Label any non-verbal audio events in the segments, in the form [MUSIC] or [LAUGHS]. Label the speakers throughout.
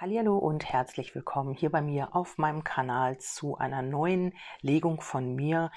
Speaker 1: Hallo und herzlich willkommen hier bei mir auf meinem Kanal zu einer neuen Legung von mir.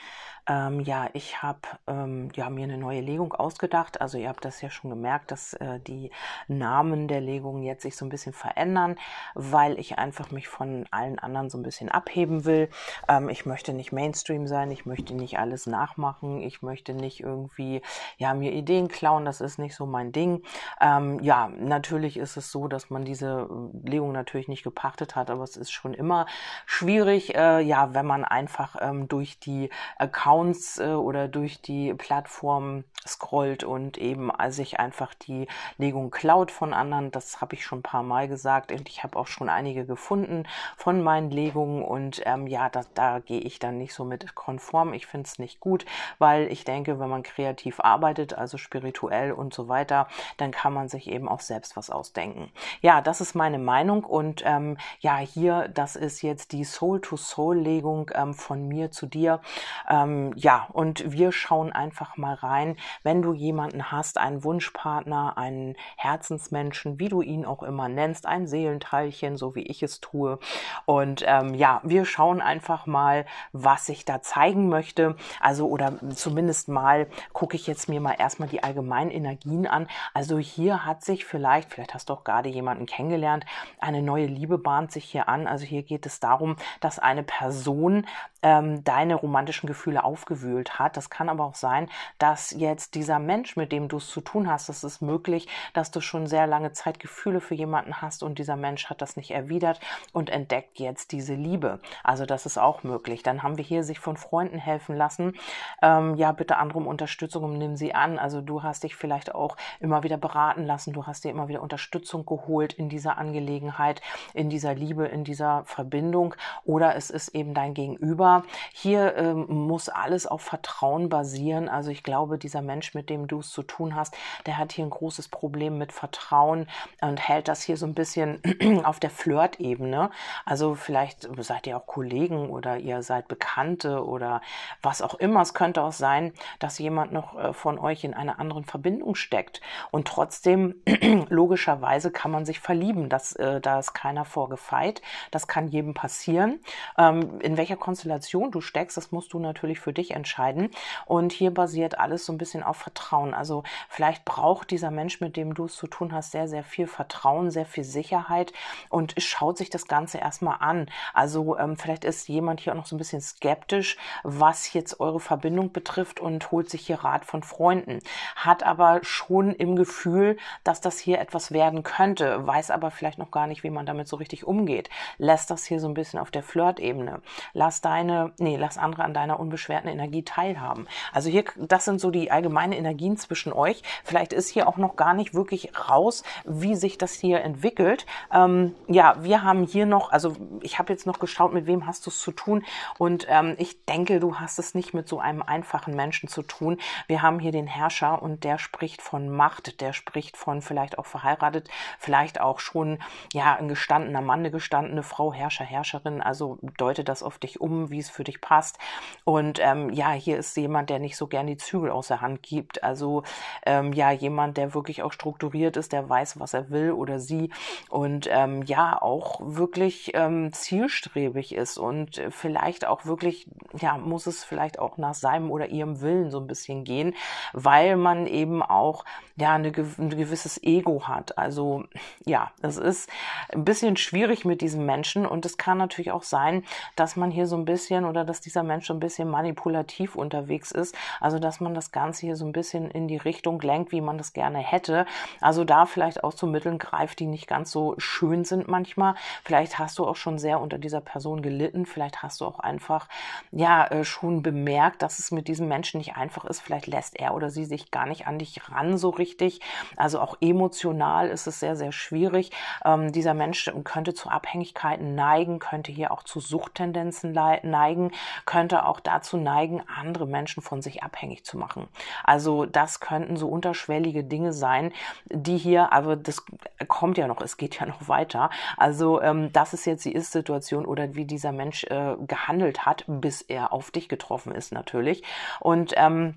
Speaker 1: Ähm, ja, ich habe ähm, ja, mir eine neue Legung ausgedacht. Also ihr habt das ja schon gemerkt, dass äh, die Namen der Legungen jetzt sich so ein bisschen verändern, weil ich einfach mich von allen anderen so ein bisschen abheben will. Ähm, ich möchte nicht Mainstream sein, ich möchte nicht alles nachmachen, ich möchte nicht irgendwie ja, mir Ideen klauen, das ist nicht so mein Ding. Ähm, ja, natürlich ist es so, dass man diese äh, Legung Wohnung natürlich nicht gepachtet hat, aber es ist schon immer schwierig, äh, ja, wenn man einfach ähm, durch die Accounts äh, oder durch die Plattform scrollt und eben sich einfach die Legung klaut von anderen. Das habe ich schon ein paar Mal gesagt und ich habe auch schon einige gefunden von meinen Legungen und ähm, ja, da, da gehe ich dann nicht so mit konform. Ich finde es nicht gut, weil ich denke, wenn man kreativ arbeitet, also spirituell und so weiter, dann kann man sich eben auch selbst was ausdenken. Ja, das ist meine Meinung Legung und ähm, ja, hier, das ist jetzt die Soul-to-Soul-Legung ähm, von mir zu dir. Ähm, ja, und wir schauen einfach mal rein, wenn du jemanden hast, einen Wunschpartner, einen Herzensmenschen, wie du ihn auch immer nennst, ein Seelenteilchen, so wie ich es tue. Und ähm, ja, wir schauen einfach mal, was ich da zeigen möchte. Also, oder zumindest mal gucke ich jetzt mir mal erstmal die allgemeinen Energien an. Also hier hat sich vielleicht, vielleicht hast du auch gerade jemanden kennengelernt, ein eine neue Liebe bahnt sich hier an. Also hier geht es darum, dass eine Person ähm, deine romantischen Gefühle aufgewühlt hat. Das kann aber auch sein, dass jetzt dieser Mensch, mit dem du es zu tun hast, es ist möglich, dass du schon sehr lange Zeit Gefühle für jemanden hast und dieser Mensch hat das nicht erwidert und entdeckt jetzt diese Liebe. Also das ist auch möglich. Dann haben wir hier sich von Freunden helfen lassen. Ähm, ja, bitte andere um Unterstützung und nimm sie an. Also du hast dich vielleicht auch immer wieder beraten lassen. Du hast dir immer wieder Unterstützung geholt in dieser Angelegenheit, in dieser Liebe, in dieser Verbindung. Oder es ist eben dein Gegenüber, hier ähm, muss alles auf Vertrauen basieren. Also ich glaube, dieser Mensch, mit dem du es zu tun hast, der hat hier ein großes Problem mit Vertrauen und hält das hier so ein bisschen [CLEARS THROAT] auf der Flirt-Ebene. Also vielleicht seid ihr auch Kollegen oder ihr seid Bekannte oder was auch immer. Es könnte auch sein, dass jemand noch äh, von euch in einer anderen Verbindung steckt. Und trotzdem, [CLEARS THROAT] logischerweise, kann man sich verlieben. Das, äh, da ist keiner vorgefeit. Das kann jedem passieren. Ähm, in welcher Konstellation Konstellation du steckst, das musst du natürlich für dich entscheiden. Und hier basiert alles so ein bisschen auf Vertrauen. Also vielleicht braucht dieser Mensch, mit dem du es zu tun hast, sehr, sehr viel Vertrauen, sehr viel Sicherheit und schaut sich das Ganze erstmal an. Also ähm, vielleicht ist jemand hier auch noch so ein bisschen skeptisch, was jetzt eure Verbindung betrifft und holt sich hier Rat von Freunden. Hat aber schon im Gefühl, dass das hier etwas werden könnte, weiß aber vielleicht noch gar nicht, wie man damit so richtig umgeht. Lässt das hier so ein bisschen auf der Flirt-Ebene. Lass deine deine, nee, lass andere an deiner unbeschwerten Energie teilhaben. Also hier, das sind so die allgemeinen Energien zwischen euch. Vielleicht ist hier auch noch gar nicht wirklich raus, wie sich das hier entwickelt. Ähm, ja, wir haben hier noch, also ich habe jetzt noch geschaut, mit wem hast du es zu tun und ähm, ich denke, du hast es nicht mit so einem einfachen Menschen zu tun. Wir haben hier den Herrscher und der spricht von Macht, der spricht von vielleicht auch verheiratet, vielleicht auch schon ja ein gestandener Mann, eine gestandene Frau, Herrscher, Herrscherin. Also deutet das auf dich um, wie es für dich passt. Und ähm, ja, hier ist jemand, der nicht so gern die Zügel aus der Hand gibt. Also ähm, ja, jemand, der wirklich auch strukturiert ist, der weiß, was er will oder sie und ähm, ja, auch wirklich ähm, zielstrebig ist und vielleicht auch wirklich, ja, muss es vielleicht auch nach seinem oder ihrem Willen so ein bisschen gehen, weil man eben auch ja eine, ein gewisses Ego hat. Also ja, es ist ein bisschen schwierig mit diesem Menschen und es kann natürlich auch sein, dass man hier so ein bisschen bisschen oder dass dieser Mensch so ein bisschen manipulativ unterwegs ist. Also dass man das Ganze hier so ein bisschen in die Richtung lenkt, wie man das gerne hätte. Also da vielleicht auch zu Mitteln greift, die nicht ganz so schön sind manchmal. Vielleicht hast du auch schon sehr unter dieser Person gelitten. Vielleicht hast du auch einfach ja äh, schon bemerkt, dass es mit diesem Menschen nicht einfach ist. Vielleicht lässt er oder sie sich gar nicht an dich ran so richtig. Also auch emotional ist es sehr, sehr schwierig. Ähm, dieser Mensch könnte zu Abhängigkeiten neigen, könnte hier auch zu Suchttendenzen leiten neigen, könnte auch dazu neigen, andere Menschen von sich abhängig zu machen. Also das könnten so unterschwellige Dinge sein, die hier, aber das kommt ja noch, es geht ja [LAUGHS] noch weiter. Also ähm, das ist jetzt die Ist-Situation oder wie dieser Mensch äh, gehandelt hat, bis er auf dich getroffen ist natürlich. Und ähm,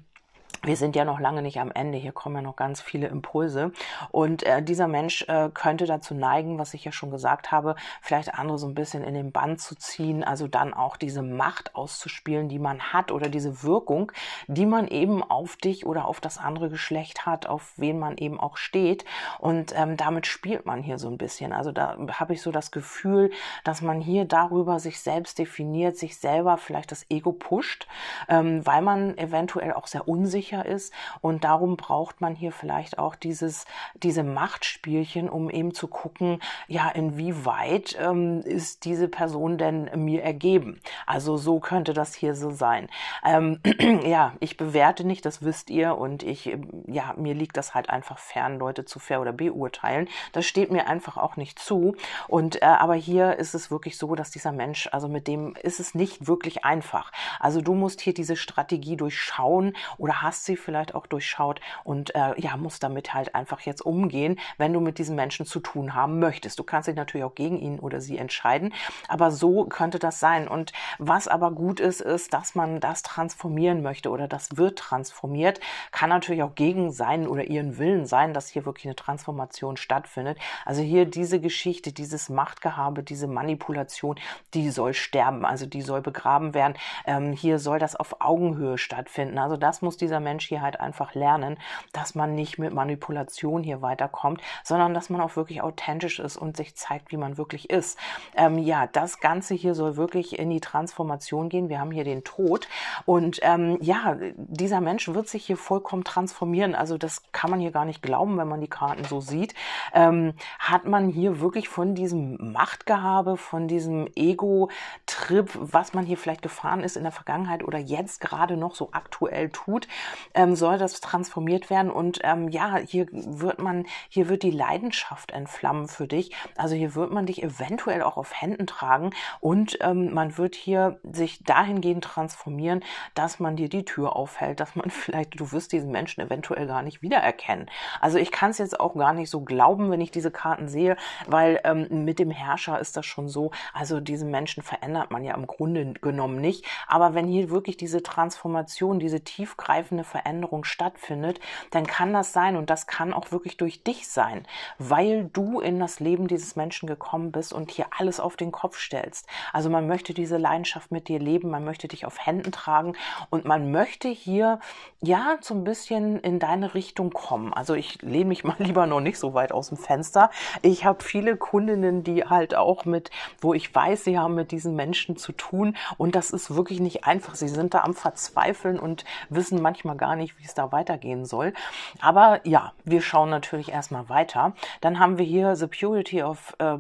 Speaker 1: wir sind ja noch lange nicht am Ende, hier kommen ja noch ganz viele Impulse. Und äh, dieser Mensch äh, könnte dazu neigen, was ich ja schon gesagt habe, vielleicht andere so ein bisschen in den Bann zu ziehen, also dann auch diese Macht auszuspielen, die man hat oder diese Wirkung, die man eben auf dich oder auf das andere Geschlecht hat, auf wen man eben auch steht. Und ähm, damit spielt man hier so ein bisschen. Also da habe ich so das Gefühl, dass man hier darüber sich selbst definiert, sich selber vielleicht das Ego pusht, ähm, weil man eventuell auch sehr unsicher sicher ist. Und darum braucht man hier vielleicht auch dieses, diese Machtspielchen, um eben zu gucken, ja, inwieweit ähm, ist diese Person denn mir ergeben. Also so könnte das hier so sein. Ähm, [CLEARS THROAT] ja, ich bewerte nicht, das wisst ihr. Und ich, ja, mir liegt das halt einfach fern, Leute zu fair oder beurteilen. Das steht mir einfach auch nicht zu. Und äh, aber hier ist es wirklich so, dass dieser Mensch, also mit dem ist es nicht wirklich einfach. Also du musst hier diese Strategie durchschauen oder hast sie vielleicht auch durchschaut und äh, ja, muss damit halt einfach jetzt umgehen, wenn du mit diesem Menschen zu tun haben möchtest. Du kannst dich natürlich auch gegen ihn oder sie entscheiden, aber so könnte das sein. Und was aber gut ist, ist, dass man das transformieren möchte oder das wird transformiert, kann natürlich auch gegen seinen oder ihren Willen sein, dass hier wirklich eine Transformation stattfindet. Also hier diese Geschichte, dieses Machtgehabe, diese Manipulation, die soll sterben, also die soll begraben werden. Ähm, hier soll das auf Augenhöhe stattfinden. Also das muss dieser Mensch hier halt einfach lernen, dass man nicht mit Manipulation hier weiterkommt, sondern dass man auch wirklich authentisch ist und sich zeigt, wie man wirklich ist. Ähm, ja, das Ganze hier soll wirklich in die Transformation gehen. Wir haben hier den Tod und ähm, ja, dieser Mensch wird sich hier vollkommen transformieren. Also das kann man hier gar nicht glauben, wenn man die Karten so sieht. Ähm, hat man hier wirklich von diesem Machtgehabe, von diesem Ego-Trip, was man hier vielleicht gefahren ist in der Vergangenheit oder jetzt gerade noch so aktuell tut, ähm, soll das transformiert werden. Und ähm, ja, hier wird man, hier wird die Leidenschaft entflammen für dich. Also hier wird man dich eventuell auch auf Händen tragen und ähm, man wird hier sich dahingehend transformieren, dass man dir die Tür aufhält, dass man [LAUGHS] vielleicht, du wirst diesen Menschen eventuell gar nicht wiedererkennen. Also ich kann es jetzt auch gar nicht so glauben, wenn ich diese Karten sehe, weil ähm, mit dem Herrscher ist das schon so. Also diesen Menschen verändert man ja im Grunde genommen nicht. Aber wenn hier wirklich diese Transformation, diese tiefgreifende Veränderung stattfindet, dann kann das sein und das kann auch wirklich durch dich sein, weil du in das Leben dieses Menschen gekommen bist und hier alles auf den Kopf stellst. Also man möchte diese Leidenschaft mit dir leben, man möchte dich auf Händen tragen und man möchte hier ja so ein bisschen in deine Richtung kommen. Also ich lehne mich [LAUGHS] mal lieber noch nicht so weit aus dem Fenster. Ich habe viele Kundinnen, die halt auch mit, wo ich weiß, sie haben mit diesen Menschen zu tun und das ist wirklich nicht einfach. Sie sind da am Verzweifeln und wissen manchmal gar gar nicht, wie es da weitergehen soll. Aber ja, wir schauen natürlich erstmal weiter. Dann haben wir hier The Purity of äh,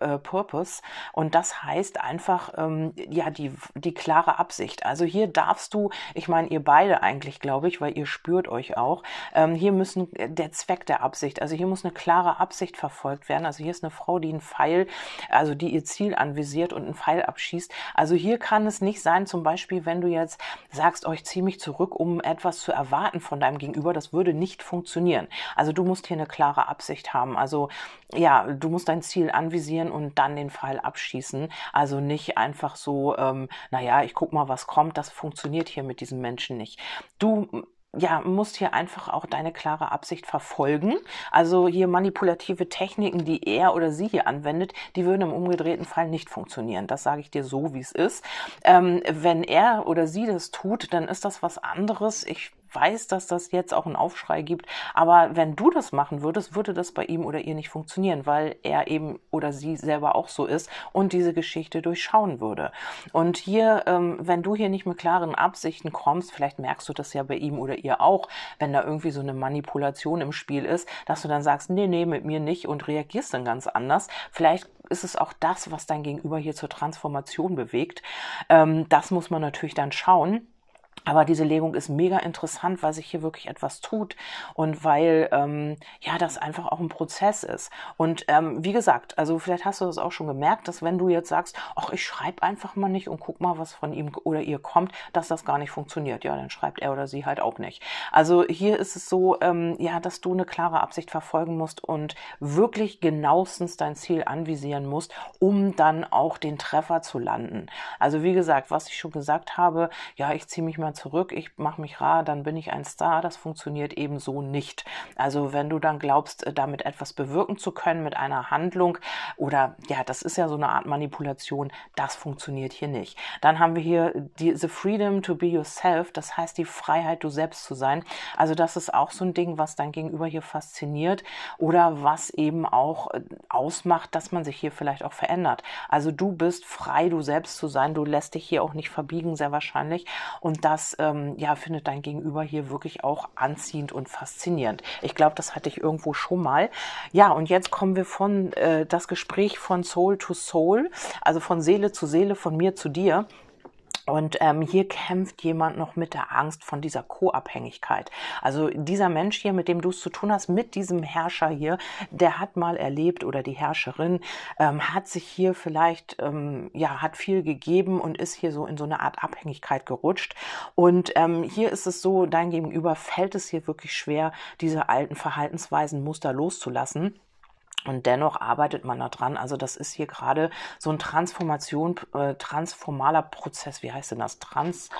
Speaker 1: äh, Purpose und das heißt einfach, ähm, ja, die, die klare Absicht. Also hier darfst du, ich meine, ihr beide eigentlich, glaube ich, weil ihr spürt euch auch, ähm, hier müssen äh, der Zweck der Absicht, also hier muss eine klare Absicht verfolgt werden. Also hier ist eine Frau, die einen Pfeil, also die ihr Ziel anvisiert und einen Pfeil abschießt. Also hier kann es nicht sein, zum Beispiel, wenn du jetzt sagst, oh, ich ziehe mich zurück, um etwas zu erwarten von deinem Gegenüber, das würde nicht funktionieren. Also du musst hier eine klare Absicht haben. Also ja, du musst dein Ziel anvisieren und dann den Pfeil abschießen. Also nicht einfach so, ähm, naja, ich guck mal, was kommt. Das funktioniert hier mit diesen Menschen nicht. Du ja, musst hier einfach auch deine klare Absicht verfolgen. Also hier manipulative Techniken, die er oder sie hier anwendet, die würden im umgedrehten Fall nicht funktionieren. Das sage ich dir so, wie es ist. Ähm, wenn er oder sie das tut, dann ist das was anderes. Ich weiß, dass das jetzt auch einen Aufschrei gibt, aber wenn du das machen würdest, würde das bei ihm oder ihr nicht funktionieren, weil er eben oder sie selber auch so ist und diese Geschichte durchschauen würde. Und hier, ähm, wenn du hier nicht mit klaren Absichten kommst, vielleicht merkst du das ja bei ihm oder ihr auch, wenn da irgendwie so eine Manipulation im Spiel ist, dass du dann sagst, nee, nee, mit mir nicht und reagierst dann ganz anders. Vielleicht ist es auch das, was dein Gegenüber hier zur Transformation bewegt. Ähm, das muss man natürlich dann schauen. Aber diese Legung ist mega interessant, weil sich hier wirklich etwas tut und weil ähm, ja das einfach auch ein Prozess ist. Und ähm, wie gesagt, also vielleicht hast du das auch schon gemerkt, dass wenn du jetzt sagst, ach ich schreibe einfach mal nicht und guck mal, was von ihm oder ihr kommt, dass das gar nicht funktioniert. Ja, dann schreibt er oder sie halt auch nicht. Also hier ist es so, ähm, ja, dass du eine klare Absicht verfolgen musst und wirklich genauestens dein Ziel anvisieren musst, um dann auch den Treffer zu landen. Also wie gesagt, was ich schon gesagt habe, ja, ich ziehe mich mal mal zurück, ich mache mich rar, dann bin ich ein Star. Das funktioniert eben so nicht. Also wenn du dann glaubst, äh, damit etwas bewirken zu können mit einer Handlung oder ja, das ist ja so eine Art Manipulation, das funktioniert hier nicht. Dann haben wir hier die, the freedom to be yourself, das heißt die Freiheit, du selbst zu sein. Also das ist auch so ein Ding, was dein Gegenüber hier fasziniert oder was eben auch äh, ausmacht, dass man sich hier vielleicht auch verändert. Also du bist frei, du selbst zu sein, du lässt dich hier auch nicht verbiegen, sehr wahrscheinlich. Und das ähm, ja, findet dein Gegenüber hier wirklich auch anziehend und faszinierend. Ich glaube, das hatte ich irgendwo schon mal. Ja, und jetzt kommen wir von äh, das Gespräch von Soul to Soul, also von Seele zu Seele, von mir zu dir. Und ähm, hier kämpft jemand noch mit der Angst von dieser Co-Abhängigkeit. Also dieser Mensch hier, mit dem du es zu tun hast, mit diesem Herrscher hier, der hat mal erlebt oder die Herrscherin ähm, hat sich hier vielleicht, ähm, ja, hat viel gegeben und ist hier so in so eine Art Abhängigkeit gerutscht. Und ähm, hier ist es so, dein Gegenüber fällt es hier wirklich schwer, diese alten Verhaltensweisen, Muster loszulassen. Und dennoch arbeitet man da dran. Also das ist hier gerade so ein Transformation, äh, transformaler Prozess. Wie heißt denn das? Trans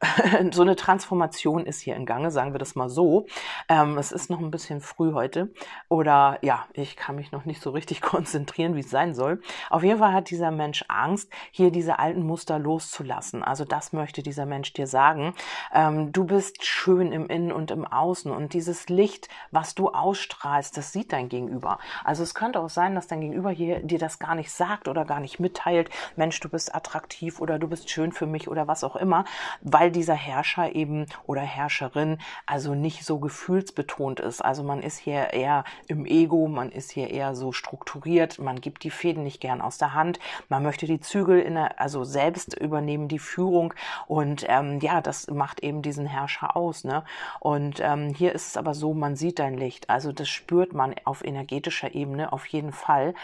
Speaker 1: [LAUGHS] so eine Transformation ist hier in Gange, sagen wir das mal so. Ähm, es ist noch ein bisschen früh heute oder ja, ich kann mich noch nicht so richtig [LAUGHS] konzentrieren, wie es sein soll. Auf jeden Fall hat dieser Mensch Angst, hier diese alten Muster loszulassen. Also das möchte dieser Mensch dir sagen. Ähm, du bist schön im Innen und im Außen und dieses Licht, was du ausstrahlst, das sieht dein Gegenüber. Also es könnte auch sein, dass dein Gegenüber hier dir das gar nicht sagt oder gar nicht mitteilt. Mensch, du bist attraktiv oder du bist schön für mich oder was auch immer, weil weil dieser Herrscher eben oder Herrscherin also nicht so gefühlsbetont ist. Also man ist hier eher im Ego, man ist hier eher so strukturiert, man gibt die Fäden nicht gern aus der Hand, man möchte die Zügel in der, also selbst übernehmen, die Führung und ähm, ja, das macht eben diesen Herrscher aus. Ne? Und ähm, hier ist es aber so, man sieht dein Licht, also das spürt man auf energetischer Ebene auf jeden Fall.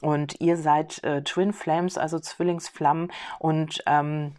Speaker 1: Und ihr seid äh, Twin Flames, also Zwillingsflammen und ähm,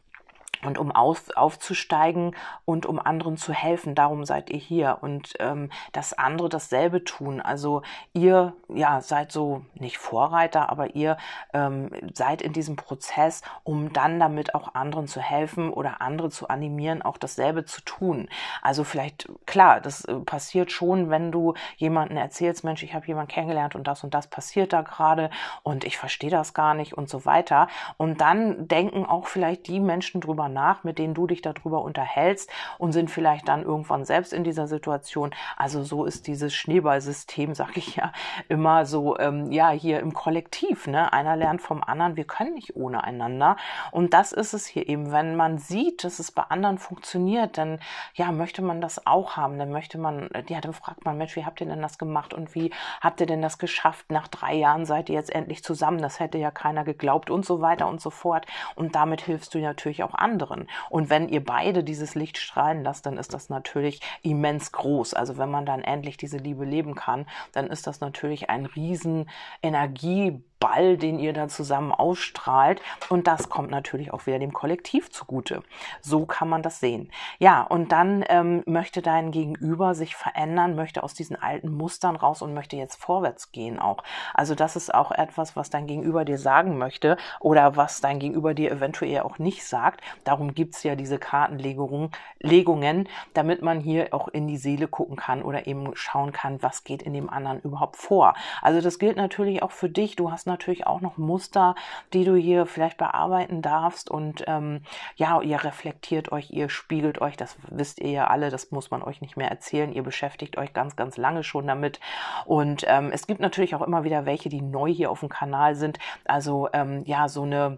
Speaker 1: und um auf, aufzusteigen und um anderen zu helfen. Darum seid ihr hier und ähm, dass andere dasselbe tun. Also ihr ja seid so nicht Vorreiter, aber ihr ähm, seid in diesem Prozess, um dann damit auch anderen zu helfen oder andere zu animieren, auch dasselbe zu tun. Also vielleicht klar, das äh, passiert schon, wenn du jemanden erzählst, Mensch, ich habe jemanden kennengelernt und das und das passiert da gerade und ich verstehe das gar nicht und so weiter. Und dann denken auch vielleicht die Menschen drüber nach, mit denen du dich darüber unterhältst und sind vielleicht dann irgendwann selbst in dieser Situation. Also so ist dieses Schneeballsystem, sag ich ja, immer so, ähm, ja, hier im Kollektiv. Ne? Einer lernt vom anderen, wir können nicht ohne einander. Und das ist es hier eben, wenn man sieht, dass es bei anderen funktioniert, dann ja, möchte man das auch haben. Dann möchte man, ja, dann fragt man, Mensch, wie habt ihr denn das gemacht und wie habt ihr denn das geschafft? Nach drei Jahren seid ihr jetzt endlich zusammen. Das hätte ja keiner geglaubt und so weiter und so fort. Und damit hilfst du natürlich auch anderen anderen. Und wenn ihr beide dieses Licht strahlen lasst, dann ist das natürlich immens groß. Also wenn man dann endlich diese Liebe leben kann, dann ist das natürlich ein riesen Energie Ball, den ihr da zusammen ausstrahlt. Und das kommt natürlich auch wieder dem Kollektiv zugute. So kann man das sehen. Ja, und dann ähm, möchte dein Gegenüber sich verändern, möchte aus diesen alten Mustern raus und möchte jetzt vorwärts gehen auch. Also das ist auch etwas, was dein Gegenüber dir sagen möchte oder was dein Gegenüber dir eventuell auch nicht sagt. Darum gibt's ja diese Kartenlegungen, Legungen, damit man hier auch in die Seele gucken kann oder eben schauen kann, was geht in dem anderen überhaupt vor. Also das gilt natürlich auch für dich. Du hast natürlich auch noch Muster, die du hier vielleicht bearbeiten darfst. Und ähm, ja, ihr reflektiert euch, ihr spiegelt euch, das wisst ihr ja alle, das muss man euch nicht mehr erzählen. Ihr beschäftigt euch ganz, ganz lange schon damit. Und ähm, es gibt natürlich auch immer wieder welche, die neu hier auf dem Kanal sind. Also ähm, ja, so eine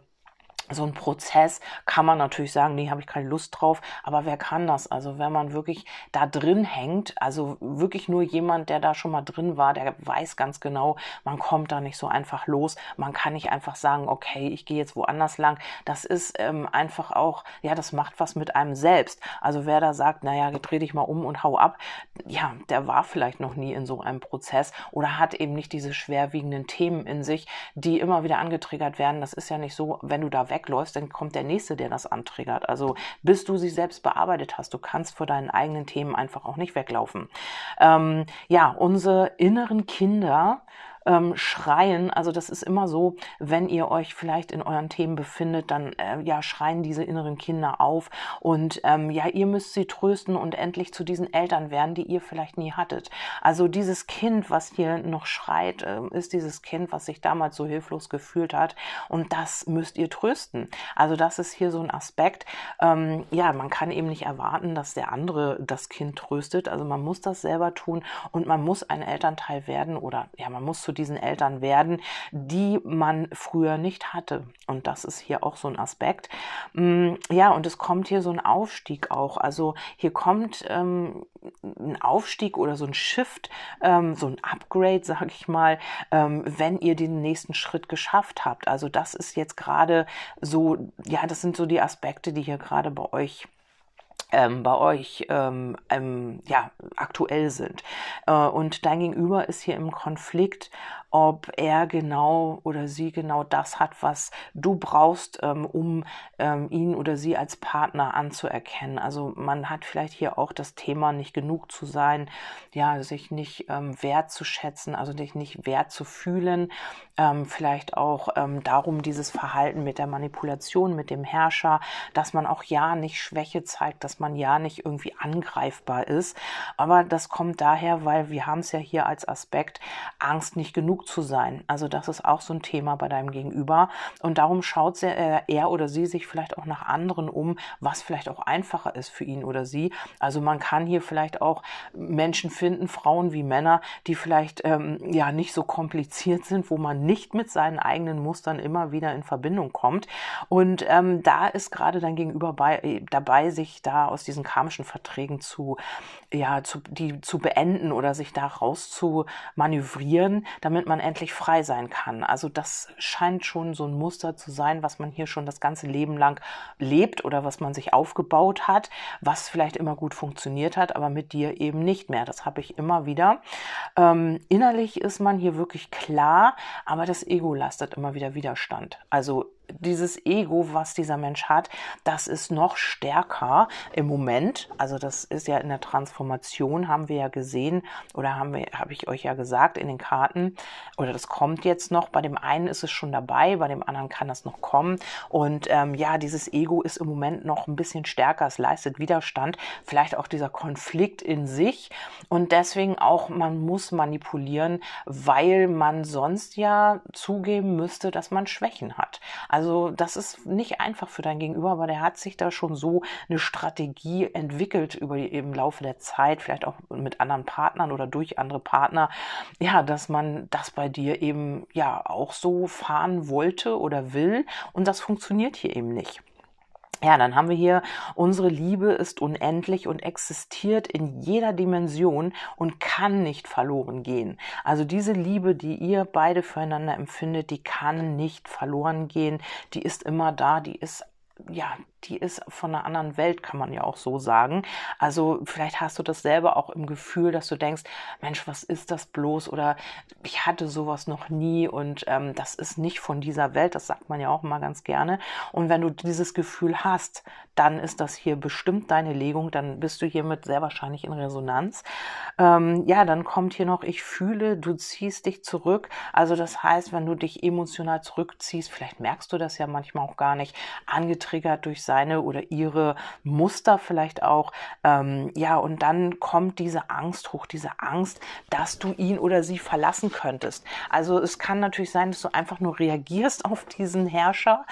Speaker 1: so ein Prozess kann man natürlich sagen, nee, habe ich keine Lust drauf, aber wer kann das? Also wenn man wirklich da drin hängt, also wirklich nur jemand, der da schon mal drin war, der weiß ganz genau, man kommt da nicht so einfach los, man kann nicht einfach sagen, okay, ich gehe jetzt woanders lang. Das ist ähm, einfach auch, ja, das macht was mit einem selbst. Also wer da sagt, naja, dreh dich mal um und hau ab, ja, der war vielleicht noch nie in so einem Prozess oder hat eben nicht diese schwerwiegenden Themen in sich, die immer wieder angetriggert werden. Das ist ja nicht so, wenn du da weg wegläufst, dann kommt der nächste, der das antriggert. Also bis du sie selbst bearbeitet hast, du kannst vor deinen eigenen Themen einfach auch nicht weglaufen. Ähm, ja, unsere inneren Kinder ähm, schreien. Also das ist immer so, wenn ihr euch vielleicht in euren Themen befindet, dann äh, ja schreien diese inneren Kinder auf und ähm, ja, ihr müsst sie trösten und endlich zu diesen Eltern werden, die ihr vielleicht nie hattet. Also dieses Kind, was hier noch schreit, äh, ist dieses Kind, was sich damals so hilflos gefühlt hat und das müsst ihr trösten. Also das ist hier so ein Aspekt. Ähm, ja, man kann eben nicht erwarten, dass der andere das Kind tröstet. Also man muss das selber tun und man muss ein Elternteil werden oder ja, man muss zu diesen Eltern werden, die man früher nicht hatte. Und das ist hier auch so ein Aspekt. Mm, ja, und es kommt hier so ein Aufstieg auch. Also hier kommt ähm, ein Aufstieg oder so ein Shift, ähm, so ein Upgrade, sage ich mal, ähm, wenn ihr den nächsten Schritt geschafft habt. Also das ist jetzt gerade so, ja, das sind so die Aspekte, die hier gerade bei euch ähm, bei euch ähm, ähm, ja, aktuell sind. Äh, und dein Gegenüber ist hier im Konflikt ob er genau oder sie genau das hat, was du brauchst, ähm, um ähm, ihn oder sie als Partner anzuerkennen. Also man hat vielleicht hier auch das Thema, nicht genug zu sein, ja, sich nicht ähm, wertzuschätzen, also sich nicht wert zu fühlen. Vielleicht auch darum dieses Verhalten mit der Manipulation, mit dem Herrscher, dass man auch ja nicht Schwäche zeigt, dass man ja nicht irgendwie angreifbar ist. Aber das kommt daher, weil wir haben es ja hier als Aspekt, Angst nicht genug genug zu sein. Also das ist auch so ein Thema bei deinem Gegenüber. Und darum schaut äh, er oder sie sich vielleicht auch nach anderen um, was vielleicht auch einfacher ist für ihn oder sie. Also man kann hier vielleicht auch Menschen finden, Frauen wie Männer, die vielleicht ähm, ja nicht so kompliziert sind, wo man nicht mit seinen eigenen Mustern immer wieder in Verbindung kommt. Und ähm, da ist gerade dein Gegenüber bei, äh, dabei, sich da aus diesen karmischen Verträgen zu, ja, zu, die zu beenden oder sich da raus zu manövrieren, damit man endlich frei sein kann. Also das scheint schon so ein Muster zu sein, was man hier schon das ganze Leben lang lebt oder was man sich aufgebaut hat, was vielleicht immer gut funktioniert hat, aber mit dir eben nicht mehr. Das habe ich immer wieder. Ähm, innerlich ist man hier wirklich klar, aber das Ego lastet immer wieder Widerstand. Also dieses Ego, was dieser Mensch hat, das ist noch stärker im Moment. Also das ist ja in der Transformation, haben wir ja gesehen oder haben wir, habe ich euch ja gesagt in den Karten, oder das kommt jetzt noch. Bei dem einen ist es schon dabei, bei dem anderen kann das noch kommen. Und ähm, ja, dieses Ego ist im Moment noch ein bisschen stärker, es leistet Widerstand, vielleicht auch dieser Konflikt in sich. Und deswegen auch, man muss manipulieren, weil man sonst ja zugeben müsste, dass man Schwächen hat. Also also das ist nicht einfach für dein Gegenüber, aber der hat sich da schon so eine Strategie entwickelt über die, im Laufe der Zeit, vielleicht auch mit anderen Partnern oder durch andere Partner, ja, dass man das bei dir eben ja auch so fahren wollte oder will und das funktioniert hier eben nicht. Ja, dann haben wir hier, unsere Liebe ist unendlich und existiert in jeder Dimension und kann nicht verloren gehen. Also diese Liebe, die ihr beide füreinander empfindet, die kann nicht verloren gehen. Die ist immer da, die ist ja, die ist von einer anderen Welt, kann man ja auch so sagen. Also vielleicht hast du das selber auch im Gefühl, dass du denkst, Mensch, was ist das bloß? Oder ich hatte sowas noch nie und ähm, das ist nicht von dieser Welt, das sagt man ja auch immer ganz gerne. Und wenn du dieses Gefühl hast, dann ist das hier bestimmt deine Legung, dann bist du hiermit sehr wahrscheinlich in Resonanz. Ähm, ja, dann kommt hier noch, ich fühle, du ziehst dich zurück. Also das heißt, wenn du dich emotional zurückziehst, vielleicht merkst du das ja manchmal auch gar nicht, angetriggert durch seine oder ihre Muster vielleicht auch. Ähm, ja, und dann kommt diese Angst hoch, diese Angst, dass du ihn oder sie verlassen könntest. Also es kann natürlich sein, dass du einfach nur reagierst [LAUGHS] auf diesen Herrscher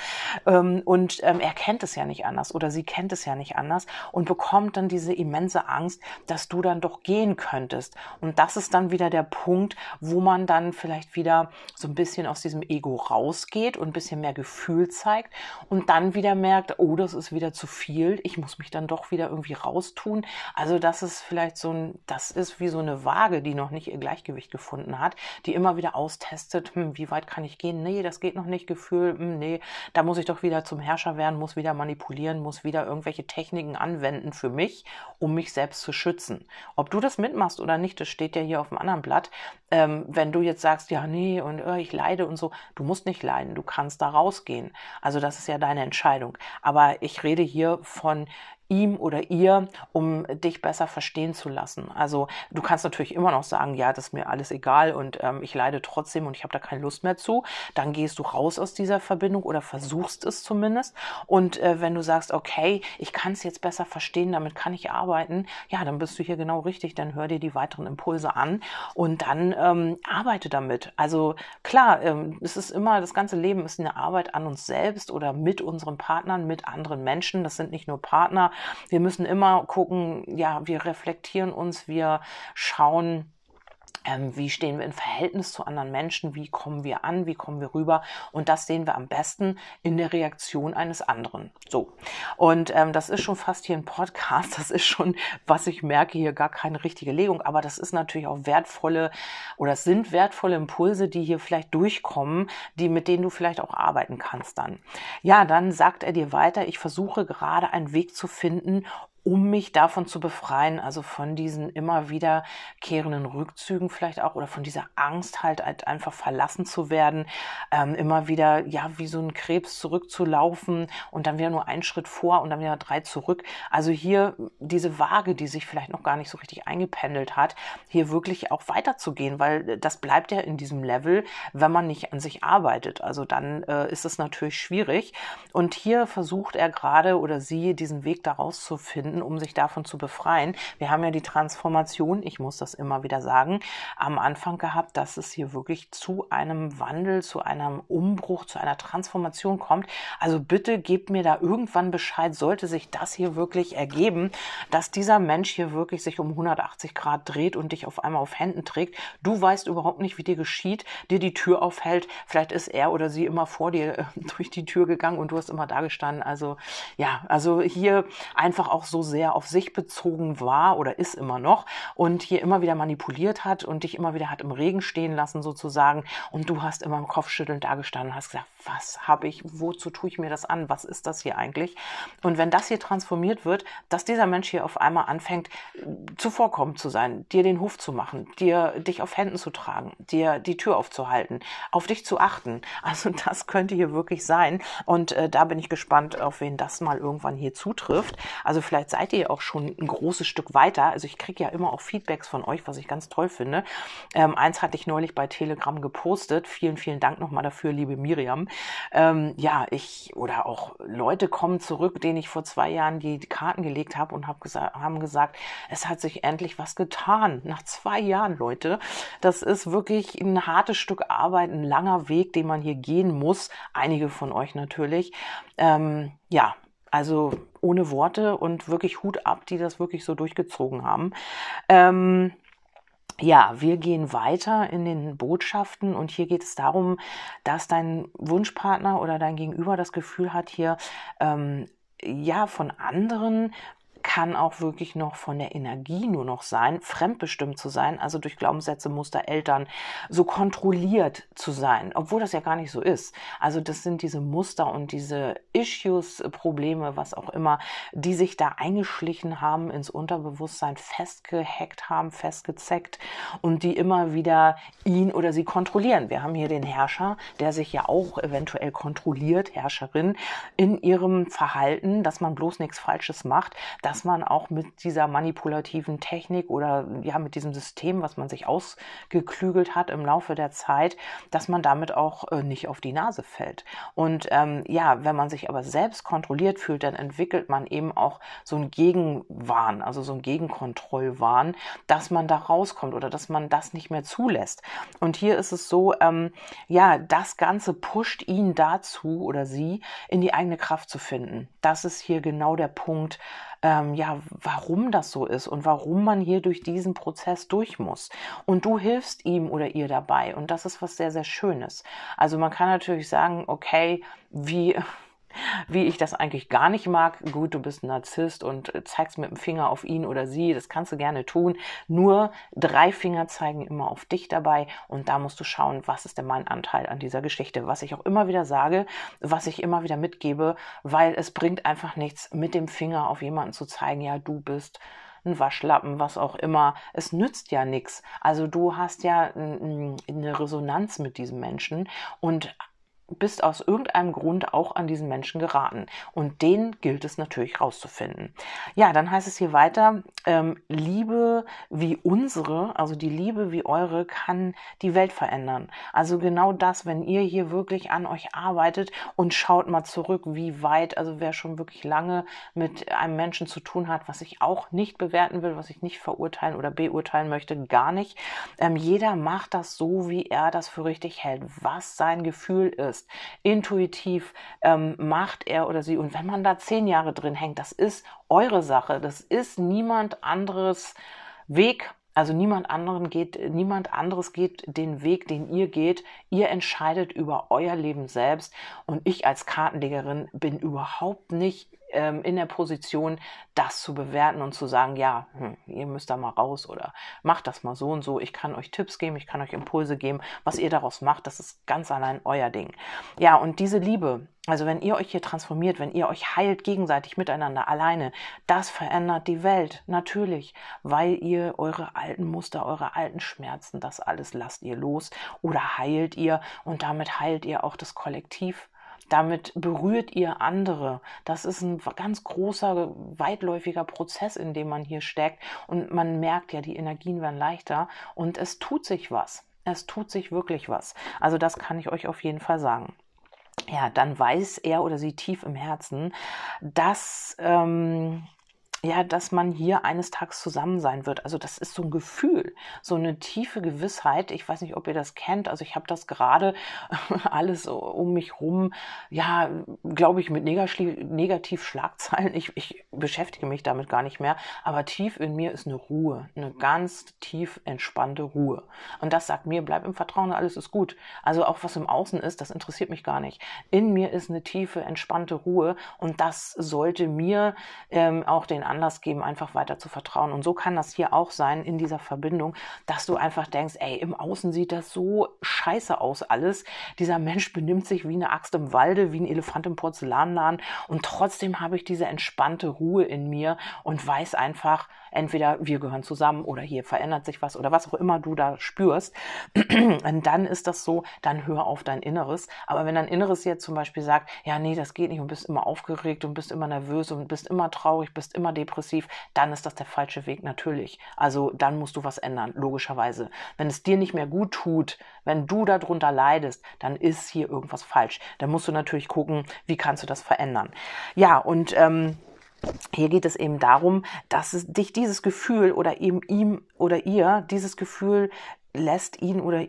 Speaker 1: ähm, und ähm, er kennt es ja nicht anders oder sie kennt es ja nicht anders und bekommt dann diese immense Angst, dass du dann doch gehen könntest. Und das ist dann wieder der Punkt, wo man dann vielleicht wieder so ein bisschen aus diesem Ego rausgeht und ein bisschen mehr Gefühl zeigt und dann wieder merkt, oh, das ist wieder zu viel, ich muss mich dann doch wieder irgendwie raustun. Also das ist vielleicht so ein, das ist wie so eine Waage, die noch nicht ihr Gleichgewicht gefunden hat, die immer wieder austestet, hm, wie weit kann ich gehen? Nee, das geht noch nicht, Gefühl, hm, nee, da muss ich doch wieder zum Herrscher werden, muss wieder manipulieren, muss wieder irgendwelche Techniken anwenden für mich, um mich selbst zu schützen. Ob du das mitmachst oder nicht, das steht ja hier auf dem anderen Blatt. Ähm, wenn du jetzt sagst, ja, nee, und äh, ich leide und so, du musst nicht leiden, du kannst da rausgehen. Also das ist ja deine Entscheidung. Aber ich rede hier von ihm oder ihr, um dich besser verstehen zu lassen. Also du kannst natürlich immer noch sagen, ja, das ist mir alles egal und ähm, ich leide trotzdem und ich habe da keine Lust mehr zu. Dann gehst du raus aus dieser Verbindung oder versuchst es zumindest. Und äh, wenn du sagst, okay, ich kann es jetzt besser verstehen, damit kann ich arbeiten, ja, dann bist du hier genau richtig. Dann hör dir die weiteren Impulse an und dann ähm, arbeite damit. Also klar, ähm, es ist immer, das ganze Leben ist eine Arbeit an uns selbst oder mit unseren Partnern, mit anderen Menschen. Das sind nicht nur Partner, wir müssen immer gucken, ja, wir reflektieren uns, wir schauen, wie stehen wir im Verhältnis zu anderen Menschen, wie kommen wir an, wie kommen wir rüber. Und das sehen wir am besten in der Reaktion eines anderen. So. Und ähm, das ist schon fast hier ein Podcast. Das ist schon, was ich merke, hier gar keine richtige Legung. Aber das ist natürlich auch wertvolle oder es sind wertvolle Impulse, die hier vielleicht durchkommen, die, mit denen du vielleicht auch arbeiten kannst dann. Ja, dann sagt er dir weiter, ich versuche gerade einen Weg zu finden, um mich davon zu befreien, also von diesen immer wiederkehrenden Rückzügen vielleicht auch oder von dieser Angst halt, halt einfach verlassen zu werden, ähm, immer wieder ja wie so ein Krebs zurückzulaufen und dann wieder nur einen Schritt vor und dann wieder drei zurück. Also hier diese Waage, die sich vielleicht noch gar nicht so richtig eingependelt hat, hier wirklich auch weiterzugehen, weil das bleibt ja in diesem Level, wenn man nicht an sich arbeitet. Also dann äh, ist es natürlich schwierig. Und hier versucht er gerade oder sie diesen Weg daraus zu finden finden, um sich davon zu befreien. Wir haben ja die Transformation, ich muss das immer wieder sagen, am Anfang gehabt, dass es hier wirklich zu einem Wandel, zu einem Umbruch, zu einer Transformation kommt. Also bitte gebt mir da irgendwann Bescheid, sollte sich das hier wirklich ergeben, dass dieser Mensch hier wirklich sich um 180 Grad dreht und dich auf einmal auf Händen trägt. Du weißt überhaupt nicht, wie dir geschieht, dir die Tür aufhält. Vielleicht ist er oder sie immer vor dir äh, [LAUGHS] durch die Tür gegangen und du hast immer da gestanden. Also ja, also hier einfach auch so sehr auf sich bezogen war oder ist immer noch und hier immer wieder manipuliert hat und dich immer wieder hat im Regen stehen lassen sozusagen und du hast immer im Kopfschütteln da gestanden und hast gesagt, was habe ich, wozu tue ich mir das an, was ist das hier eigentlich? Und wenn das hier transformiert wird, dass dieser Mensch hier auf einmal anfängt, zuvorkommend zu sein, dir den Hof zu machen, dir dich auf Händen zu tragen, dir die Tür aufzuhalten, auf dich zu achten. [LAUGHS] Also das könnte hier wirklich sein. Und äh, da bin ich gespannt, auf wen das mal irgendwann hier zutrifft. Also vielleicht seid ihr auch schon ein großes Stück weiter. Also ich kriege ja immer auch Feedbacks von euch, was ich ganz toll finde. Ähm, eins hatte ich neulich bei Telegram gepostet. Vielen, vielen Dank nochmal dafür, liebe Miriam. Ähm, ja, ich oder auch Leute kommen zurück, denen ich vor zwei Jahren die Karten gelegt habe und hab gesa haben gesagt, es hat sich endlich was getan. Nach zwei Jahren, Leute. Das ist wirklich ein hartes Stück Arbeit, ein langer Weg, den man hier gehen muss. Einige von euch natürlich. Ähm, ja, also ohne Worte und wirklich Hut ab, die das wirklich so durchgezogen haben. Ähm, ja, wir gehen weiter in den Botschaften und hier geht es darum, dass dein Wunschpartner oder dein Gegenüber das Gefühl hat, hier ähm, ja von anderen kann auch wirklich noch von der Energie nur noch sein, fremdbestimmt zu sein, also durch Glaubenssätze, Muster, Eltern, so kontrolliert zu sein, obwohl das ja gar nicht so ist. Also das sind diese Muster und diese Issues, Probleme, was auch immer, die sich da eingeschlichen haben ins Unterbewusstsein, festgehackt haben, festgezeckt und die immer wieder ihn oder sie kontrollieren. Wir haben hier den Herrscher, der sich ja auch eventuell kontrolliert, Herrscherin, in ihrem Verhalten, dass man bloß nichts Falsches macht, dass man auch mit dieser manipulativen Technik oder ja mit diesem System, was man sich ausgeklügelt hat im Laufe der Zeit, dass man damit auch äh, nicht auf die Nase fällt. Und ähm, ja, wenn man sich aber selbst kontrolliert fühlt, dann entwickelt man eben auch so einen Gegenwahn, also so einen Gegenkontrollwahn, dass man da rauskommt oder dass man das nicht mehr zulässt. Und hier ist es so, ähm, ja, das Ganze pusht ihn dazu oder sie in die eigene Kraft zu finden. Das ist hier genau der Punkt, ähm, ja, warum das so ist und warum man hier durch diesen Prozess durch muss. Und du hilfst ihm oder ihr dabei. Und das ist was sehr, sehr Schönes. Also man kann natürlich sagen, okay, wie wie ich das eigentlich gar nicht mag. Gut, du bist ein Narzisst und zeigst mit dem Finger auf ihn oder sie, das kannst du gerne tun. Nur drei Finger zeigen immer auf dich dabei und da musst du schauen, was ist denn mein Anteil an dieser Geschichte. Was ich auch immer wieder sage, was ich immer wieder mitgebe, weil es bringt einfach nichts, mit dem Finger auf jemanden zu zeigen, ja, du bist ein Waschlappen, was auch immer. Es nützt ja nichts. Also du hast ja eine Resonanz mit diesem Menschen und bist aus irgendeinem Grund auch an diesen Menschen geraten. Und den gilt es natürlich rauszufinden. Ja, dann heißt es hier weiter, ähm, Liebe wie unsere, also die Liebe wie eure, kann die Welt verändern. Also genau das, wenn ihr hier wirklich an euch arbeitet und schaut mal zurück, wie weit, also wer schon wirklich lange mit einem Menschen zu tun hat, was ich auch nicht bewerten will, was ich nicht verurteilen oder beurteilen möchte, gar nicht. Ähm, jeder macht das so, wie er das für richtig hält, was sein Gefühl ist ist. Intuitiv ähm, macht er oder sie. Und wenn man da zehn Jahre drin hängt, das ist eure Sache. Das ist niemand anderes Weg. Also niemand anderen geht, niemand anderes geht den Weg, den ihr geht. Ihr entscheidet über euer Leben selbst. Und ich als Kartenlegerin bin überhaupt nicht ähm, in der Position, das zu bewerten und zu sagen, ja, hm, ihr müsst da mal raus oder macht das mal so und so. Ich kann euch Tipps geben, ich kann euch Impulse geben. Was ihr daraus macht, das ist ganz allein euer Ding. Ja, und diese Liebe, also wenn ihr euch hier transformiert, wenn ihr euch heilt gegenseitig miteinander alleine, das verändert die Welt natürlich, weil ihr eure alten Muster, eure alten Schmerzen, das alles lasst ihr los oder heilt ihr und damit heilt ihr auch das Kollektiv damit berührt ihr andere. Das ist ein ganz großer, weitläufiger Prozess, in dem man hier steckt. Und man merkt ja, die Energien werden leichter und es tut sich was. Es tut sich wirklich was. Also das kann ich euch auf jeden Fall sagen ja, dann weiß er oder sie tief im Herzen, dass ähm, ja, dass man hier eines Tages zusammen sein wird. Also das ist so ein Gefühl, so eine tiefe Gewissheit. Ich weiß nicht, ob ihr das kennt. Also ich habe das gerade [LAUGHS] alles um mich rum, ja, glaube ich, mit Negativ-Schlagzeilen. Ich, ich beschäftige mich damit gar nicht mehr. Aber tief in mir ist eine Ruhe, eine ganz tief entspannte Ruhe. Und das sagt mir, bleib im Vertrauen, alles ist gut. Also auch was im Außen ist, das interessiert mich gar nicht. In mir ist eine tiefe, entspannte Ruhe und das sollte mir ähm, auch den Anlass geben, einfach weiter zu vertrauen. Und so kann das hier auch sein in dieser Verbindung, dass du einfach denkst, ey, im Außen sieht das so scheiße aus alles. Dieser Mensch benimmt sich wie eine Axt im Walde, wie ein Elefant im Porzellanladen. Und trotzdem habe ich diese entspannte Ruhe in mir und weiß einfach, entweder wir gehören zusammen oder hier verändert sich was oder was auch immer du da spürst. [CLEARS THROAT] Dann ist das so, dann hör auf dein Inneres. Aber wenn dein Inneres jetzt zum Beispiel sagt, ja, nee, das geht nicht und bist immer aufgeregt und bist immer nervös und bist immer traurig, bist immer depressiv, dann ist das der falsche Weg natürlich. Also dann musst du was ändern, logischerweise. Wenn es dir nicht mehr gut tut, wenn du darunter leidest, dann ist hier irgendwas falsch. Dann musst du natürlich gucken, wie kannst du das verändern. Ja, und ähm, hier geht es eben darum, dass es dich dieses Gefühl oder eben ihm oder ihr dieses Gefühl lässt ihn oder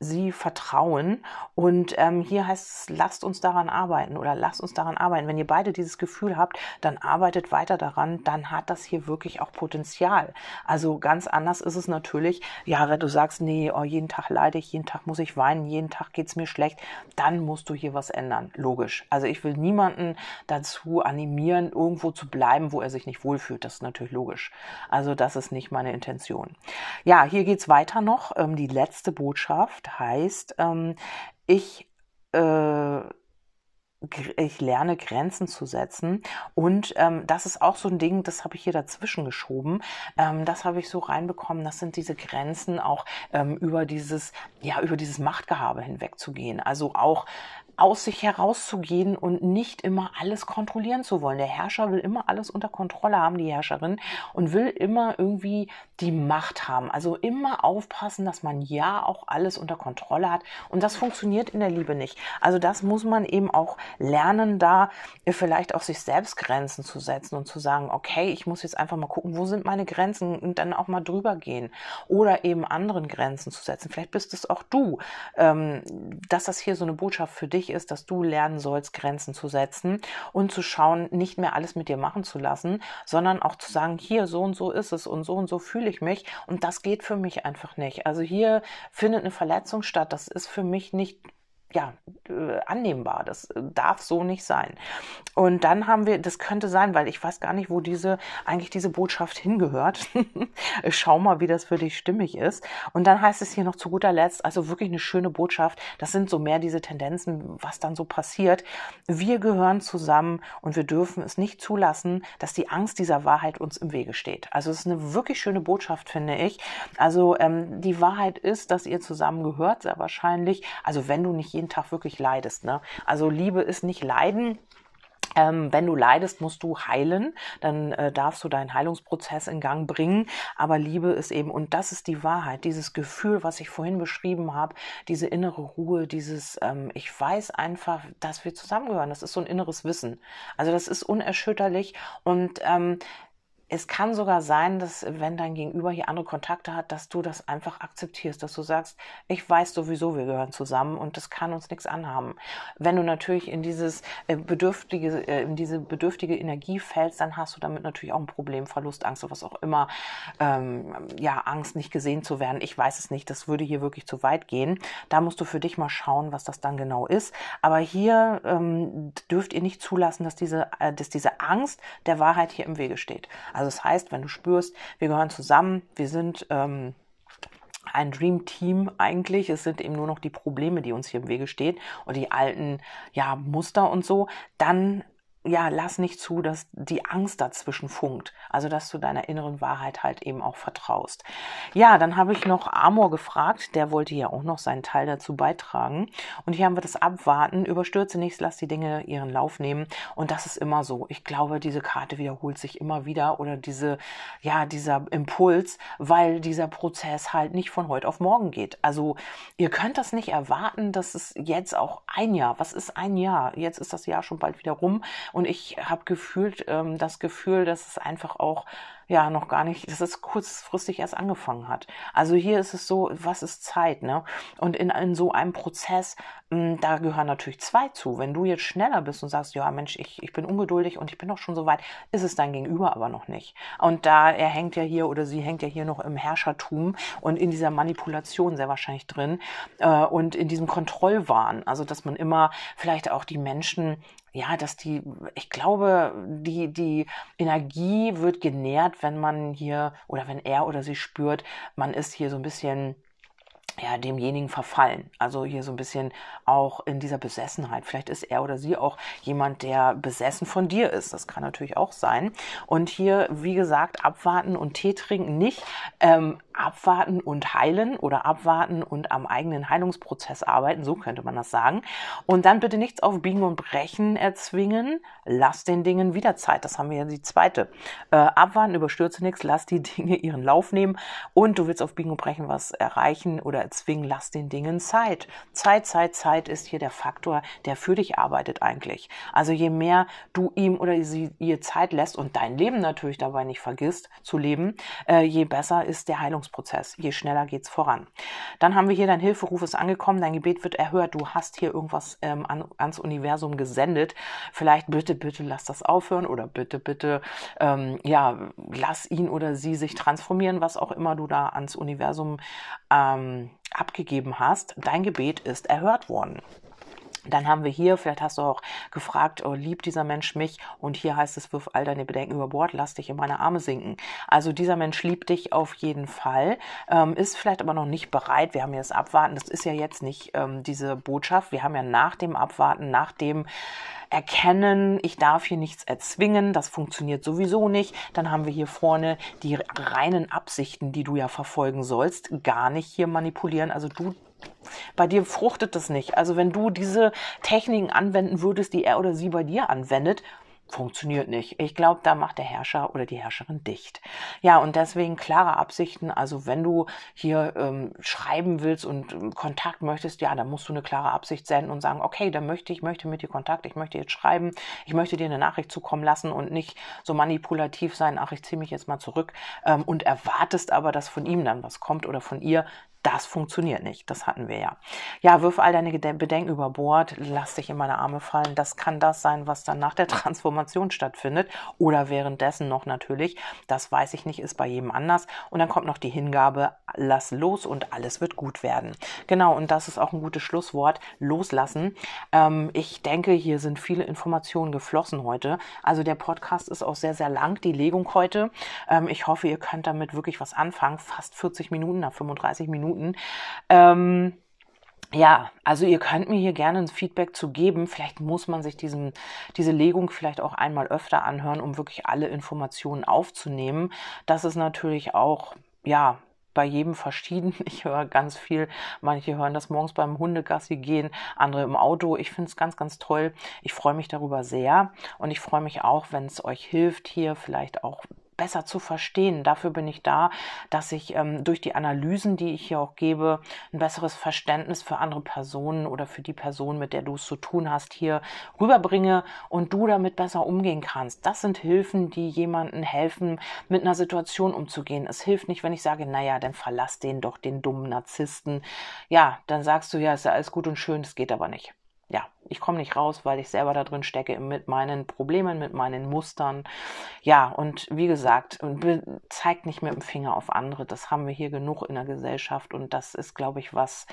Speaker 1: sie vertrauen. Und ähm, hier heißt es, lasst uns daran arbeiten oder lasst uns daran arbeiten. Wenn ihr beide dieses Gefühl habt, dann arbeitet weiter daran, dann hat das hier wirklich auch Potenzial. Also ganz anders ist es natürlich, ja, wenn du sagst, nee, oh, jeden Tag leide ich, jeden Tag muss ich weinen, jeden Tag geht's mir schlecht, dann musst du hier was ändern. Logisch. Also ich will niemanden dazu animieren, irgendwo zu bleiben, wo er sich nicht wohlfühlt. Das ist natürlich logisch. Also das ist nicht meine Intention. Ja, hier geht's weiter noch. Ähm, die letzte Botschaft heißt, ähm, ich äh, ich lerne Grenzen zu setzen und ähm, das ist auch so ein Ding, das habe ich hier dazwischen geschoben. Ähm, das habe ich so reinbekommen. Das sind diese Grenzen auch ähm, über dieses ja über dieses Machtgehabe hinwegzugehen. Also auch aus sich herauszugehen und nicht immer alles kontrollieren zu wollen. Der Herrscher will immer alles unter Kontrolle haben, die Herrscherin, und will immer irgendwie die Macht haben. Also immer aufpassen, dass man ja auch alles unter Kontrolle hat. Und das funktioniert in der Liebe nicht. Also das muss man eben auch lernen, da vielleicht auch sich selbst Grenzen zu setzen und zu sagen, okay, ich muss jetzt einfach mal gucken, wo sind meine Grenzen und dann auch mal drüber gehen. Oder eben anderen Grenzen zu setzen. Vielleicht bist es auch du, ähm, dass das hier so eine Botschaft für dich ist, dass du lernen sollst, Grenzen zu setzen und zu schauen, nicht mehr alles mit dir machen zu lassen, sondern auch zu sagen, hier, so und so ist es und so und so fühle ich mich und das geht für mich einfach nicht. Also hier findet eine Verletzung statt, das ist für mich nicht ja, äh, annehmbar. Das äh, darf so nicht sein. Und dann haben wir, das könnte sein, weil ich weiß gar nicht, wo diese, eigentlich diese Botschaft hingehört. [LAUGHS] Schau mal, wie das für dich stimmig ist. Und dann heißt es hier noch zu guter Letzt, also wirklich eine schöne Botschaft. Das sind so mehr diese Tendenzen, was dann so passiert. Wir gehören zusammen und wir dürfen es nicht zulassen, dass die Angst dieser Wahrheit uns im Wege steht. Also es ist eine wirklich schöne Botschaft, finde ich. Also ähm, die Wahrheit ist, dass ihr zusammen gehört, sehr wahrscheinlich. Also wenn du nicht jeden Tag wirklich leidest. Ne? Also Liebe ist nicht Leiden, ähm, wenn du leidest, musst du heilen, dann äh, darfst du deinen Heilungsprozess in Gang bringen. Aber Liebe ist eben, und das ist die Wahrheit, dieses Gefühl, was ich vorhin beschrieben habe, diese innere Ruhe, dieses, ähm, ich weiß einfach, dass wir zusammengehören. Das ist so ein inneres Wissen. Also das ist unerschütterlich und ähm, es kann sogar sein, dass wenn dein Gegenüber hier andere Kontakte hat, dass du das einfach akzeptierst, dass du sagst, ich weiß sowieso, wir gehören zusammen und das kann uns nichts anhaben. Wenn du natürlich in dieses äh, bedürftige, äh, in diese bedürftige Energie fällst, dann hast du damit natürlich auch ein Problem, Verlust, Angst oder was auch immer, ähm, ja, Angst, nicht gesehen zu werden. Ich weiß es nicht, das würde hier wirklich zu weit gehen. Da musst du für dich mal schauen, was das dann genau ist. Aber hier ähm, dürft ihr nicht zulassen, dass diese, äh, dass diese Angst der Wahrheit hier im Wege steht. Das heißt, wenn du spürst, wir gehören zusammen, wir sind ähm, ein Dream Team eigentlich. Es sind eben nur noch die Probleme, die uns hier im Wege stehen und die alten ja, Muster und so. Dann ja, lass nicht zu, dass die Angst dazwischen funkt. Also, dass du deiner inneren Wahrheit halt eben auch vertraust. Ja, dann habe ich noch Amor gefragt. Der wollte ja auch noch seinen Teil dazu beitragen. Und hier haben wir das Abwarten. Überstürze nichts, lass die Dinge ihren Lauf nehmen. Und das ist immer so. Ich glaube, diese Karte wiederholt sich immer wieder oder diese, ja, dieser Impuls, weil dieser Prozess halt nicht von heute auf morgen geht. Also, ihr könnt das nicht erwarten, dass es jetzt auch ein Jahr, was ist ein Jahr? Jetzt ist das Jahr schon bald wieder rum und ich habe gefühlt ähm, das Gefühl, dass es einfach auch ja noch gar nicht, dass es kurzfristig erst angefangen hat. Also hier ist es so, was ist Zeit, ne? Und in, in so einem Prozess, mh, hm, da gehören natürlich zwei zu. Wenn du jetzt schneller bist und sagst, ja Mensch, ich, ich bin ungeduldig und ich bin doch schon so weit, ist es dein Gegenüber aber noch nicht. Und da er hängt ja hier oder sie hängt ja hier noch im Herrschertum und in dieser Manipulation sehr wahrscheinlich drin äh, und in diesem Kontrollwahn. Also dass man immer vielleicht auch die Menschen ja, dass die, ich glaube, die, die Energie wird genährt, wenn man hier oder wenn er oder sie spürt, man ist hier so ein bisschen ja, demjenigen verfallen. Also hier so ein bisschen auch in dieser Besessenheit. Vielleicht ist er oder sie auch jemand, der besessen von dir ist. Das kann natürlich auch sein. Und hier, wie gesagt, abwarten und Tee trinken nicht. Ähm, abwarten und heilen oder abwarten und am eigenen Heilungsprozess arbeiten. So könnte man das sagen. Und dann bitte nichts auf Biegen und Brechen erzwingen. Lass den Dingen wieder Zeit. Das haben wir ja die zweite. Äh, abwarten, überstürze nichts. Lass die [LAUGHS] Dinge ihren Lauf nehmen. Und du willst auf Biegen und Brechen was erreichen oder erzwingen, lass den Dingen Zeit. Zeit, Zeit, Zeit ist hier der Faktor, der für dich arbeitet eigentlich. Also je mehr du ihm oder sie ihr Zeit lässt und dein Leben natürlich dabei nicht vergisst zu leben, äh, je besser ist der Heilungsprozess, je schneller geht's voran. Dann haben wir hier dein Hilferuf ist angekommen, dein Gebet wird erhört, du hast hier irgendwas ähm, an, ans Universum gesendet. Vielleicht bitte, bitte lass das aufhören oder bitte, bitte, ähm, ja, lass ihn oder sie sich transformieren, was auch immer du da ans Universum ähm, abgegeben hast, dein Gebet ist erhört worden. Dann haben wir hier, vielleicht hast du auch gefragt, oh, liebt dieser Mensch mich? Und hier heißt es, wirf all deine Bedenken über Bord, lass dich in meine Arme sinken. Also dieser Mensch liebt dich auf jeden Fall, ähm, ist vielleicht aber noch nicht bereit. Wir haben jetzt Abwarten. Das ist ja jetzt nicht ähm, diese Botschaft. Wir haben ja nach dem Abwarten, nach dem Erkennen, ich darf hier nichts erzwingen, das funktioniert sowieso nicht. Dann haben wir hier vorne die reinen Absichten, die du ja verfolgen sollst, gar nicht hier manipulieren. Also du bei dir fruchtet das nicht. Also wenn du diese Techniken anwenden würdest, die er oder sie bei dir anwendet, funktioniert nicht. Ich glaube, da macht der Herrscher oder die Herrscherin dicht. Ja, und deswegen klare Absichten. Also wenn du hier ähm, schreiben willst und ähm, Kontakt möchtest, ja, dann musst du eine klare Absicht senden und sagen, okay, dann möchte ich möchte mit dir Kontakt, ich möchte jetzt schreiben, ich möchte dir eine Nachricht zukommen lassen und nicht so manipulativ sein, ach, ich ziehe mich jetzt mal zurück ähm, und erwartest aber, dass von ihm dann was kommt oder von ihr. Das funktioniert nicht. Das hatten wir ja. Ja, wirf all deine Bedenken über Bord, lass dich in meine Arme fallen. Das kann das sein, was dann nach der [LAUGHS] Transformation stattfindet oder währenddessen noch natürlich. Das weiß ich nicht, ist bei jedem anders. Und dann kommt noch die Hingabe, lass los und alles wird gut werden. Genau, und das ist auch ein gutes Schlusswort. Loslassen. Ähm, ich denke, hier sind viele Informationen geflossen heute. Also der Podcast ist auch sehr, sehr lang, die Legung heute. Ähm, ich hoffe, ihr könnt damit wirklich was anfangen. Fast 40 Minuten, nach 35 Minuten Minuten. Ähm, ja, also ihr könnt mir hier gerne ein Feedback zu geben. Vielleicht muss man sich diesen, diese Legung vielleicht auch einmal öfter anhören, um wirklich alle Informationen aufzunehmen. Das ist natürlich auch, ja, bei jedem verschieden. [LAUGHS] Ich höre ganz viel. Manche hören das morgens beim Hundegassi gehen, andere im Auto. Ich finde es ganz, ganz toll. Ich freue mich darüber sehr und ich freue mich auch, wenn es euch hilft, hier vielleicht auch besser zu verstehen. Dafür bin ich da, dass ich ähm, durch die Analysen, die ich hier auch gebe, ein besseres Verständnis für andere Personen oder für die Person, mit der du es zu tun hast, hier rüberbringe und du damit besser umgehen kannst. Das sind Hilfen, die jemandem helfen, mit einer Situation umzugehen. Es hilft nicht, wenn ich sage, naja, dann verlass den doch, den dummen Narzissten. Ja, dann sagst du, ja, ist ja alles gut und schön, es geht aber nicht ja, ich komme nicht raus, weil ich selber da drin stecke mit meinen Problemen, mit meinen Mustern. Ja, und wie gesagt, zeigt nicht mit dem Finger auf andere. Das haben wir hier genug in der Gesellschaft und das ist, glaube ich, was,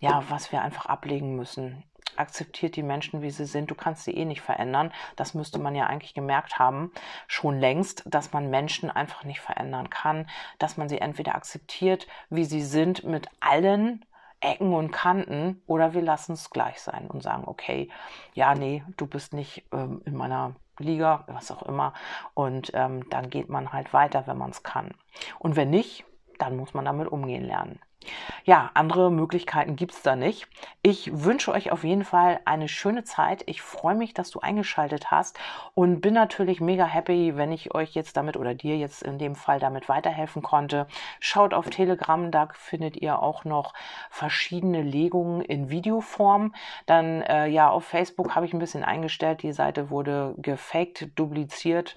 Speaker 1: ja, was wir einfach ablegen müssen. Akzeptiert die Menschen, wie sie sind. Du kannst sie eh nicht verändern. Das müsste man ja eigentlich gemerkt haben, schon längst, dass man Menschen einfach nicht verändern kann, dass man sie entweder akzeptiert, wie sie sind, mit allen Ecken und Kanten oder wir lassen es gleich sein und sagen, okay, ja, nee, du bist nicht ähm, in meiner Liga, was auch immer. Und ähm, dann geht man halt weiter, wenn man es kann. Und wenn nicht, dann muss man damit umgehen lernen. Ja, andere Möglichkeiten gibt es da nicht. Ich wünsche euch auf jeden Fall eine schöne Zeit. Ich freue mich, dass du eingeschaltet hast und bin natürlich mega happy, wenn ich euch jetzt damit oder dir jetzt in dem Fall damit weiterhelfen konnte. Schaut auf Telegram, da findet ihr auch noch verschiedene Legungen in Videoform. Dann äh, ja, auf Facebook habe ich ein bisschen eingestellt. Die Seite wurde gefaked, dupliziert.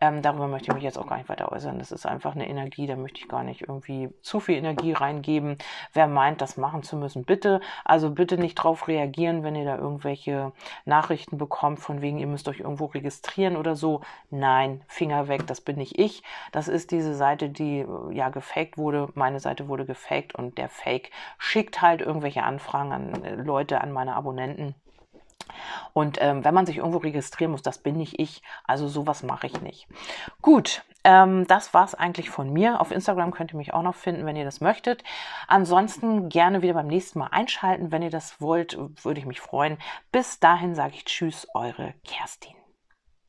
Speaker 1: Ähm, darüber möchte ich mich jetzt auch gar nicht weiter äußern. Das ist einfach eine Energie, da möchte ich gar nicht irgendwie zu viel Energie reingeben. Wer meint, das machen zu müssen, bitte. Also bitte nicht drauf reagieren, wenn ihr da irgendwelche Nachrichten bekommt, von wegen, ihr müsst euch irgendwo registrieren oder so. Nein, Finger weg, das bin nicht ich. Das ist diese Seite, die ja gefaked wurde. Meine Seite wurde gefaked und der Fake schickt halt irgendwelche Anfragen an äh, Leute, an meine Abonnenten. Und ähm, wenn man sich irgendwo registrieren muss, das bin nicht ich. Also sowas mache ich nicht. Gut, ähm, das war es eigentlich von mir. Auf Instagram könnt ihr mich auch noch finden, wenn ihr das möchtet. Ansonsten gerne wieder beim nächsten Mal einschalten. Wenn ihr das wollt, würde ich mich freuen. Bis dahin sage ich Tschüss, eure Kerstin.